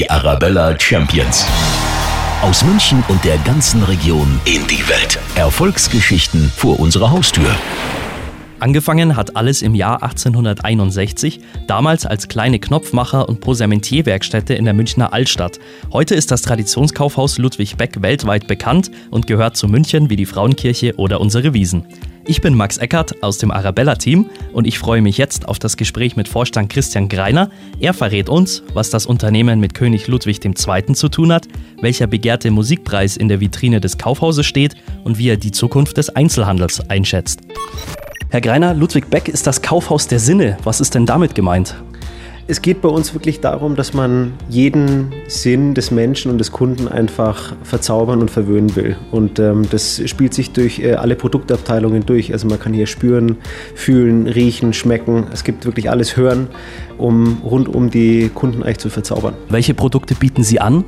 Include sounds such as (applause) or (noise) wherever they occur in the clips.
Die Arabella Champions. Aus München und der ganzen Region in die Welt. Erfolgsgeschichten vor unserer Haustür. Angefangen hat alles im Jahr 1861, damals als kleine Knopfmacher- und Posamentierwerkstätte in der Münchner Altstadt. Heute ist das Traditionskaufhaus Ludwig Beck weltweit bekannt und gehört zu München wie die Frauenkirche oder unsere Wiesen. Ich bin Max Eckert aus dem Arabella-Team und ich freue mich jetzt auf das Gespräch mit Vorstand Christian Greiner. Er verrät uns, was das Unternehmen mit König Ludwig II. zu tun hat, welcher begehrte Musikpreis in der Vitrine des Kaufhauses steht und wie er die Zukunft des Einzelhandels einschätzt. Herr Greiner, Ludwig Beck ist das Kaufhaus der Sinne. Was ist denn damit gemeint? Es geht bei uns wirklich darum, dass man jeden Sinn des Menschen und des Kunden einfach verzaubern und verwöhnen will. Und ähm, das spielt sich durch äh, alle Produktabteilungen durch. Also man kann hier spüren, fühlen, riechen, schmecken. Es gibt wirklich alles hören, um rund um die Kunden eigentlich zu verzaubern. Welche Produkte bieten Sie an?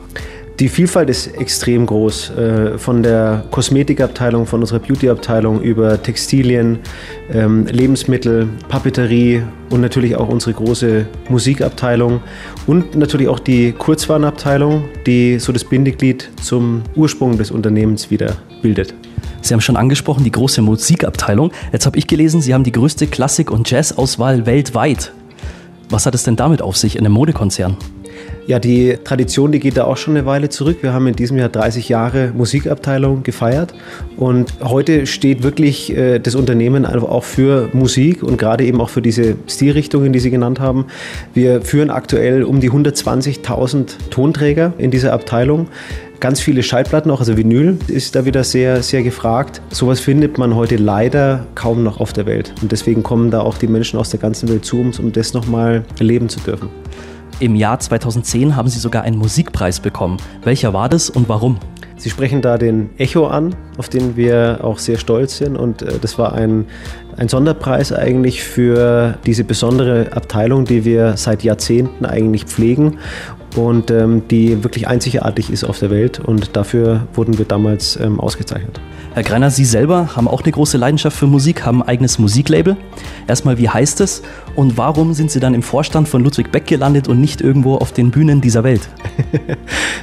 Die Vielfalt ist extrem groß. Äh, von der Kosmetikabteilung, von unserer Beautyabteilung über Textilien, ähm, Lebensmittel, Papeterie und natürlich auch unsere große Musikabteilung und natürlich auch die Kurzwarenabteilung, die so das Bindeglied zum Ursprung des Unternehmens wieder bildet. Sie haben schon angesprochen, die große Musikabteilung. Jetzt habe ich gelesen, Sie haben die größte Klassik- und Jazzauswahl weltweit. Was hat es denn damit auf sich in einem Modekonzern? Ja, die Tradition, die geht da auch schon eine Weile zurück. Wir haben in diesem Jahr 30 Jahre Musikabteilung gefeiert und heute steht wirklich äh, das Unternehmen auch für Musik und gerade eben auch für diese Stilrichtungen, die Sie genannt haben. Wir führen aktuell um die 120.000 Tonträger in dieser Abteilung. Ganz viele Schallplatten auch, also Vinyl ist da wieder sehr, sehr gefragt. Sowas findet man heute leider kaum noch auf der Welt. Und deswegen kommen da auch die Menschen aus der ganzen Welt zu uns, um das nochmal erleben zu dürfen. Im Jahr 2010 haben Sie sogar einen Musikpreis bekommen. Welcher war das und warum? Sie sprechen da den Echo an, auf den wir auch sehr stolz sind. Und äh, das war ein, ein Sonderpreis eigentlich für diese besondere Abteilung, die wir seit Jahrzehnten eigentlich pflegen und ähm, die wirklich einzigartig ist auf der Welt. Und dafür wurden wir damals ähm, ausgezeichnet. Herr Greiner, Sie selber haben auch eine große Leidenschaft für Musik, haben ein eigenes Musiklabel. Erstmal, wie heißt es und warum sind Sie dann im Vorstand von Ludwig Beck gelandet und nicht irgendwo auf den Bühnen dieser Welt? (laughs)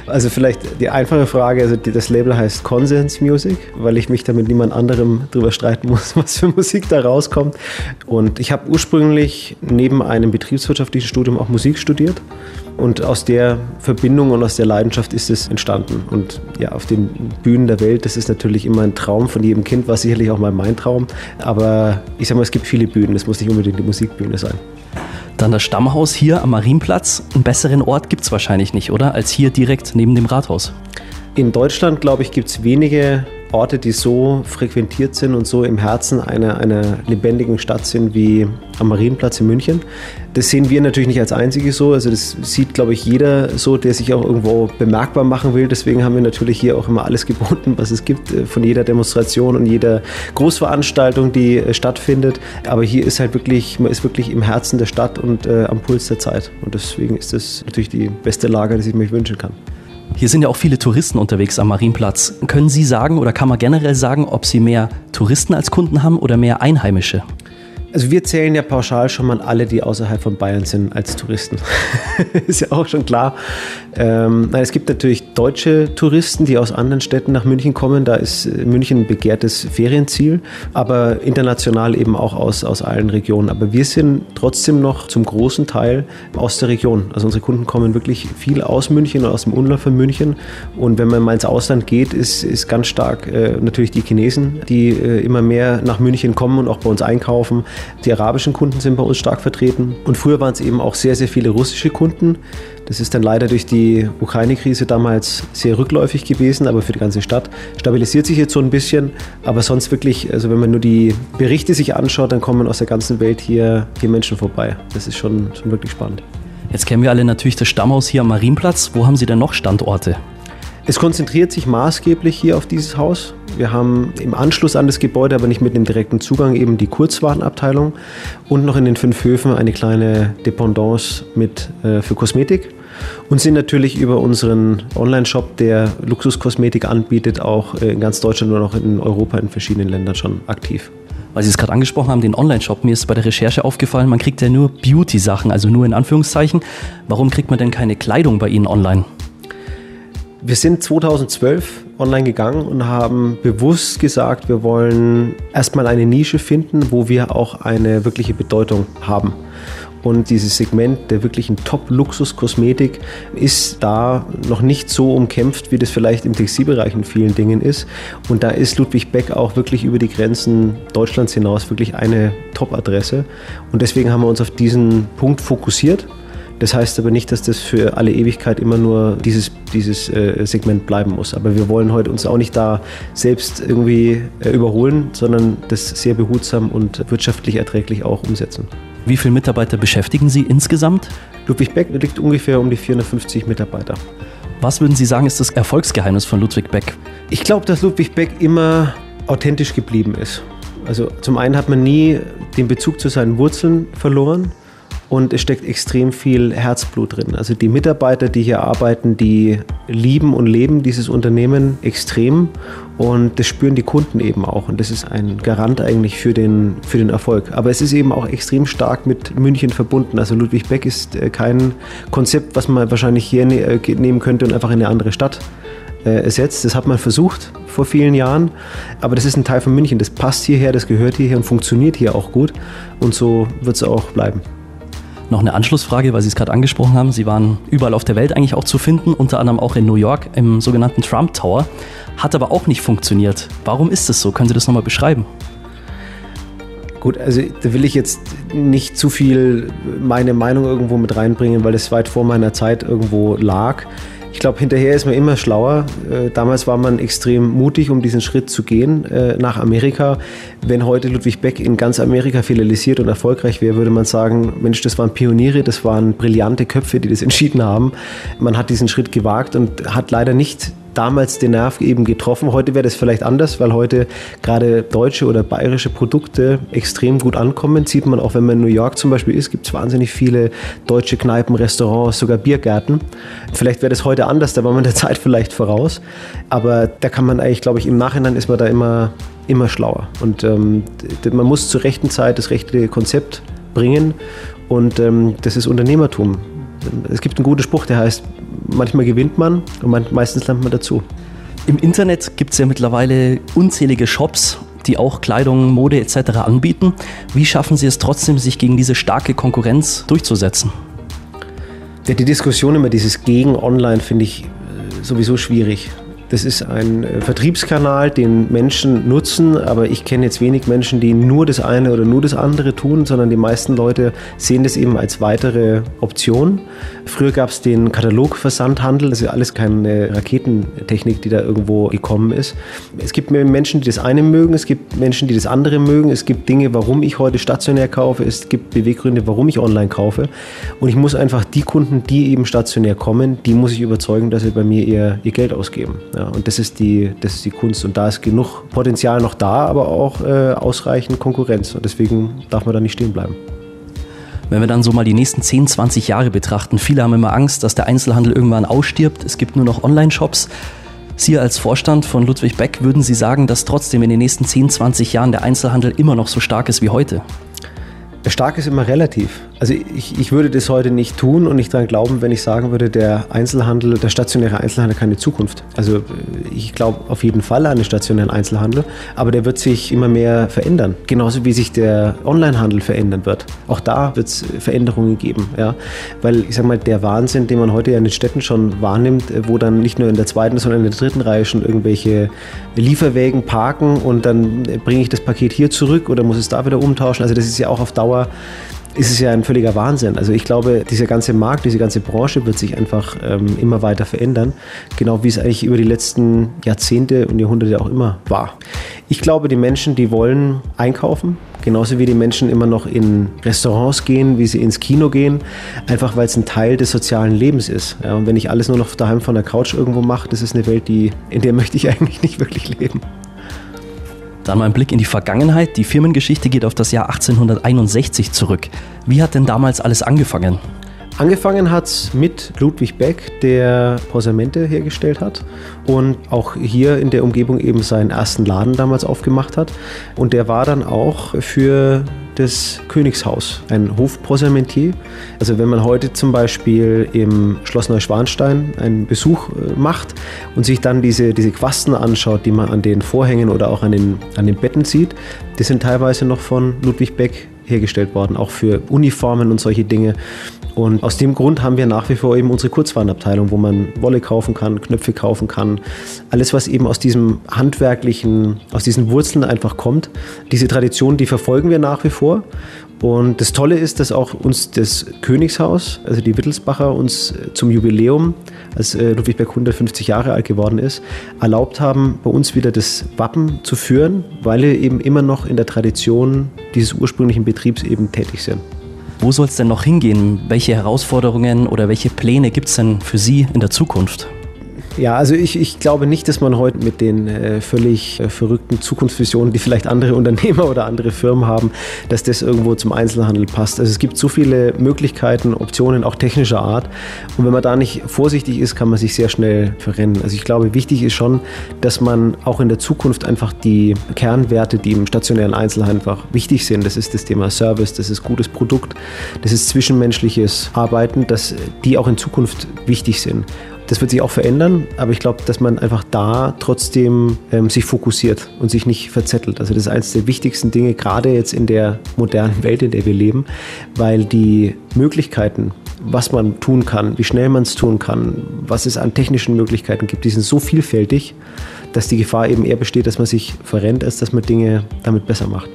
Also vielleicht die einfache Frage, also das Label heißt Consens Music, weil ich mich da mit niemand anderem drüber streiten muss, (laughs) was für Musik da rauskommt. Und ich habe ursprünglich neben einem betriebswirtschaftlichen Studium auch Musik studiert und aus der Verbindung und aus der Leidenschaft ist es entstanden. Und ja, auf den Bühnen der Welt, das ist natürlich immer ein Traum von jedem Kind, war sicherlich auch mal mein Traum. Aber ich sage mal, es gibt viele Bühnen, es muss nicht unbedingt die Musikbühne sein. Dann das Stammhaus hier am Marienplatz. Einen besseren Ort gibt es wahrscheinlich nicht, oder? Als hier direkt neben dem Rathaus. In Deutschland, glaube ich, gibt es wenige Orte, die so frequentiert sind und so im Herzen einer, einer lebendigen Stadt sind wie am Marienplatz in München. Das sehen wir natürlich nicht als einzige so. Also das sieht, glaube ich, jeder so, der sich auch irgendwo bemerkbar machen will. Deswegen haben wir natürlich hier auch immer alles (laughs) geboten, was es gibt, äh, von jeder Demonstration und jeder Großveranstaltung, die äh, stattfindet. Aber hier ist halt wirklich, man ist wirklich im Herzen der Stadt und äh, am Puls der Zeit. Und deswegen ist das natürlich die beste Lage, die ich mir wünschen kann. Hier sind ja auch viele Touristen unterwegs am Marienplatz. Können Sie sagen oder kann man generell sagen, ob Sie mehr Touristen als Kunden haben oder mehr Einheimische? Also wir zählen ja pauschal schon mal alle, die außerhalb von Bayern sind, als Touristen. (laughs) ist ja auch schon klar. Ähm, nein, es gibt natürlich deutsche Touristen, die aus anderen Städten nach München kommen. Da ist äh, München ein begehrtes Ferienziel, aber international eben auch aus, aus allen Regionen. Aber wir sind trotzdem noch zum großen Teil aus der Region. Also unsere Kunden kommen wirklich viel aus München und aus dem Umland von München. Und wenn man mal ins Ausland geht, ist, ist ganz stark äh, natürlich die Chinesen, die äh, immer mehr nach München kommen und auch bei uns einkaufen. Die arabischen Kunden sind bei uns stark vertreten. Und früher waren es eben auch sehr, sehr viele russische Kunden. Das ist dann leider durch die Ukraine-Krise damals sehr rückläufig gewesen, aber für die ganze Stadt stabilisiert sich jetzt so ein bisschen. Aber sonst wirklich, also wenn man nur die Berichte sich anschaut, dann kommen aus der ganzen Welt hier, hier Menschen vorbei. Das ist schon, schon wirklich spannend. Jetzt kennen wir alle natürlich das Stammhaus hier am Marienplatz. Wo haben Sie denn noch Standorte? Es konzentriert sich maßgeblich hier auf dieses Haus. Wir haben im Anschluss an das Gebäude, aber nicht mit dem direkten Zugang, eben die Kurzwarenabteilung und noch in den fünf Höfen eine kleine Dependance mit, äh, für Kosmetik und sind natürlich über unseren Online-Shop, der Luxuskosmetik anbietet, auch in ganz Deutschland und auch in Europa in verschiedenen Ländern schon aktiv. Weil Sie es gerade angesprochen haben, den Online-Shop, mir ist bei der Recherche aufgefallen, man kriegt ja nur Beauty-Sachen, also nur in Anführungszeichen. Warum kriegt man denn keine Kleidung bei Ihnen online? Wir sind 2012 online gegangen und haben bewusst gesagt, wir wollen erstmal eine Nische finden, wo wir auch eine wirkliche Bedeutung haben. Und dieses Segment der wirklichen Top-Luxus-Kosmetik ist da noch nicht so umkämpft, wie das vielleicht im Textilbereich in vielen Dingen ist. Und da ist Ludwig Beck auch wirklich über die Grenzen Deutschlands hinaus wirklich eine Top-Adresse. Und deswegen haben wir uns auf diesen Punkt fokussiert. Das heißt aber nicht, dass das für alle Ewigkeit immer nur dieses, dieses äh, Segment bleiben muss. Aber wir wollen heute uns auch nicht da selbst irgendwie äh, überholen, sondern das sehr behutsam und wirtschaftlich erträglich auch umsetzen. Wie viele Mitarbeiter beschäftigen Sie insgesamt? Ludwig Beck liegt ungefähr um die 450 Mitarbeiter. Was würden Sie sagen, ist das Erfolgsgeheimnis von Ludwig Beck? Ich glaube, dass Ludwig Beck immer authentisch geblieben ist. Also zum einen hat man nie den Bezug zu seinen Wurzeln verloren und es steckt extrem viel Herzblut drin. Also die Mitarbeiter, die hier arbeiten, die lieben und leben dieses Unternehmen extrem und das spüren die Kunden eben auch und das ist ein Garant eigentlich für den, für den Erfolg. Aber es ist eben auch extrem stark mit München verbunden. Also Ludwig Beck ist äh, kein Konzept, was man wahrscheinlich hier ne, äh, nehmen könnte und einfach in eine andere Stadt äh, ersetzt. Das hat man versucht vor vielen Jahren, aber das ist ein Teil von München. Das passt hierher, das gehört hierher und funktioniert hier auch gut und so wird es auch bleiben. Noch eine Anschlussfrage, weil Sie es gerade angesprochen haben. Sie waren überall auf der Welt eigentlich auch zu finden, unter anderem auch in New York im sogenannten Trump Tower. Hat aber auch nicht funktioniert. Warum ist das so? Können Sie das nochmal beschreiben? Gut, also da will ich jetzt nicht zu viel meine Meinung irgendwo mit reinbringen, weil es weit vor meiner Zeit irgendwo lag. Ich glaube, hinterher ist man immer schlauer. Äh, damals war man extrem mutig, um diesen Schritt zu gehen äh, nach Amerika. Wenn heute Ludwig Beck in ganz Amerika filialisiert und erfolgreich wäre, würde man sagen, Mensch, das waren Pioniere, das waren brillante Köpfe, die das entschieden haben. Man hat diesen Schritt gewagt und hat leider nicht damals den Nerv eben getroffen. Heute wäre das vielleicht anders, weil heute gerade deutsche oder bayerische Produkte extrem gut ankommen. Sieht man auch, wenn man in New York zum Beispiel ist, gibt es wahnsinnig viele deutsche Kneipen, Restaurants, sogar Biergärten. Vielleicht wäre das heute anders, da war man der Zeit vielleicht voraus. Aber da kann man eigentlich, glaube ich, im Nachhinein ist man da immer, immer schlauer. Und ähm, man muss zur rechten Zeit das rechte Konzept bringen. Und ähm, das ist Unternehmertum. Es gibt einen guten Spruch, der heißt, manchmal gewinnt man und meistens lernt man dazu. Im Internet gibt es ja mittlerweile unzählige Shops, die auch Kleidung, Mode etc. anbieten. Wie schaffen Sie es trotzdem, sich gegen diese starke Konkurrenz durchzusetzen? Die Diskussion über dieses Gegen Online finde ich äh, sowieso schwierig. Das ist ein äh, Vertriebskanal, den Menschen nutzen, aber ich kenne jetzt wenig Menschen, die nur das eine oder nur das andere tun, sondern die meisten Leute sehen das eben als weitere Option. Früher gab es den Katalogversandhandel, das ist alles keine Raketentechnik, die da irgendwo gekommen ist. Es gibt Menschen, die das eine mögen, es gibt Menschen, die das andere mögen, es gibt Dinge, warum ich heute stationär kaufe, es gibt Beweggründe, warum ich online kaufe. Und ich muss einfach die Kunden, die eben stationär kommen, die muss ich überzeugen, dass sie bei mir ihr, ihr Geld ausgeben. Ja, und das ist, die, das ist die Kunst. Und da ist genug Potenzial noch da, aber auch äh, ausreichend Konkurrenz. Und deswegen darf man da nicht stehen bleiben. Wenn wir dann so mal die nächsten 10, 20 Jahre betrachten, viele haben immer Angst, dass der Einzelhandel irgendwann ausstirbt. Es gibt nur noch Online-Shops. Sie als Vorstand von Ludwig Beck, würden Sie sagen, dass trotzdem in den nächsten 10, 20 Jahren der Einzelhandel immer noch so stark ist wie heute? Stark ist immer relativ. Also ich, ich würde das heute nicht tun und nicht daran glauben, wenn ich sagen würde, der Einzelhandel, der stationäre Einzelhandel hat keine Zukunft. Also äh, ich glaube auf jeden Fall an den stationären Einzelhandel, aber der wird sich immer mehr verändern. Genauso wie sich der Onlinehandel verändern wird. Auch da wird es Veränderungen geben. Ja? Weil ich sage mal, der Wahnsinn, den man heute ja in den Städten schon wahrnimmt, äh, wo dann nicht nur in der zweiten, sondern in der dritten Reihe schon irgendwelche Lieferwägen parken und dann bringe ich das Paket hier zurück oder muss es da wieder umtauschen. Also das ist ja auch auf Dauer ist es ja ein völliger Wahnsinn. Also ich glaube, dieser ganze Markt, diese ganze Branche wird sich einfach ähm, immer weiter verändern, genau wie es eigentlich über die letzten Jahrzehnte und Jahrhunderte auch immer war. Ich glaube, die Menschen, die wollen einkaufen, genauso wie die Menschen immer noch in Restaurants gehen, wie sie ins Kino gehen, einfach weil es ein Teil des sozialen Lebens ist. Ja, und wenn ich alles nur noch daheim von der Couch irgendwo mache, das ist eine Welt, die, in der möchte ich (laughs) eigentlich nicht wirklich leben. Dann mal ein Blick in die Vergangenheit. Die Firmengeschichte geht auf das Jahr 1861 zurück. Wie hat denn damals alles angefangen? Angefangen hat es mit Ludwig Beck, der Posamente hergestellt hat und auch hier in der Umgebung eben seinen ersten Laden damals aufgemacht hat. Und der war dann auch für das Königshaus, ein Hofposamentier. Also wenn man heute zum Beispiel im Schloss Neuschwanstein einen Besuch äh, macht und sich dann diese, diese Quasten anschaut, die man an den Vorhängen oder auch an den, an den Betten sieht, die sind teilweise noch von Ludwig Beck hergestellt worden, auch für Uniformen und solche Dinge. Und aus dem Grund haben wir nach wie vor eben unsere Kurzwarenabteilung, wo man Wolle kaufen kann, Knöpfe kaufen kann. Alles, was eben aus diesem handwerklichen, aus diesen Wurzeln einfach kommt. Diese Tradition, die verfolgen wir nach wie vor. Und das Tolle ist, dass auch uns das Königshaus, also die Wittelsbacher, uns zum Jubiläum, als äh, Ludwig Berg 150 Jahre alt geworden ist, erlaubt haben, bei uns wieder das Wappen zu führen, weil wir eben immer noch in der Tradition dieses ursprünglichen Betriebs eben tätig sind. Wo soll es denn noch hingehen? Welche Herausforderungen oder welche Pläne gibt es denn für Sie in der Zukunft? Ja, also ich, ich glaube nicht, dass man heute mit den äh, völlig äh, verrückten Zukunftsvisionen, die vielleicht andere (laughs) Unternehmer oder andere Firmen haben, dass das irgendwo zum Einzelhandel passt. Also es gibt so viele Möglichkeiten, Optionen, auch technischer Art. Und wenn man da nicht vorsichtig ist, kann man sich sehr schnell verrennen. Also ich glaube, wichtig ist schon, dass man auch in der Zukunft einfach die Kernwerte, die im stationären Einzelhandel einfach wichtig sind, das ist das Thema Service, das ist gutes Produkt, das ist zwischenmenschliches Arbeiten, dass die auch in Zukunft wichtig sind. Das wird sich auch verändern, aber ich glaube, dass man einfach da trotzdem ähm, sich fokussiert und sich nicht verzettelt. Also das ist eines der wichtigsten Dinge, gerade jetzt in der modernen (laughs) Welt, in der wir leben, weil die Möglichkeiten, was man tun kann, wie schnell man es tun kann, was es an technischen Möglichkeiten gibt, die sind so vielfältig, dass die Gefahr eben eher besteht, dass man sich verrennt, als dass man Dinge damit besser macht.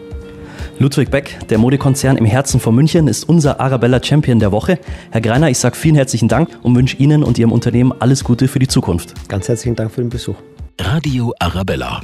Ludwig Beck, der Modekonzern im Herzen von München, ist unser Arabella Champion der Woche. Herr Greiner, ich sage vielen herzlichen Dank und wünsche Ihnen und Ihrem Unternehmen alles Gute für die Zukunft. Ganz herzlichen Dank für den Besuch. Radio Arabella.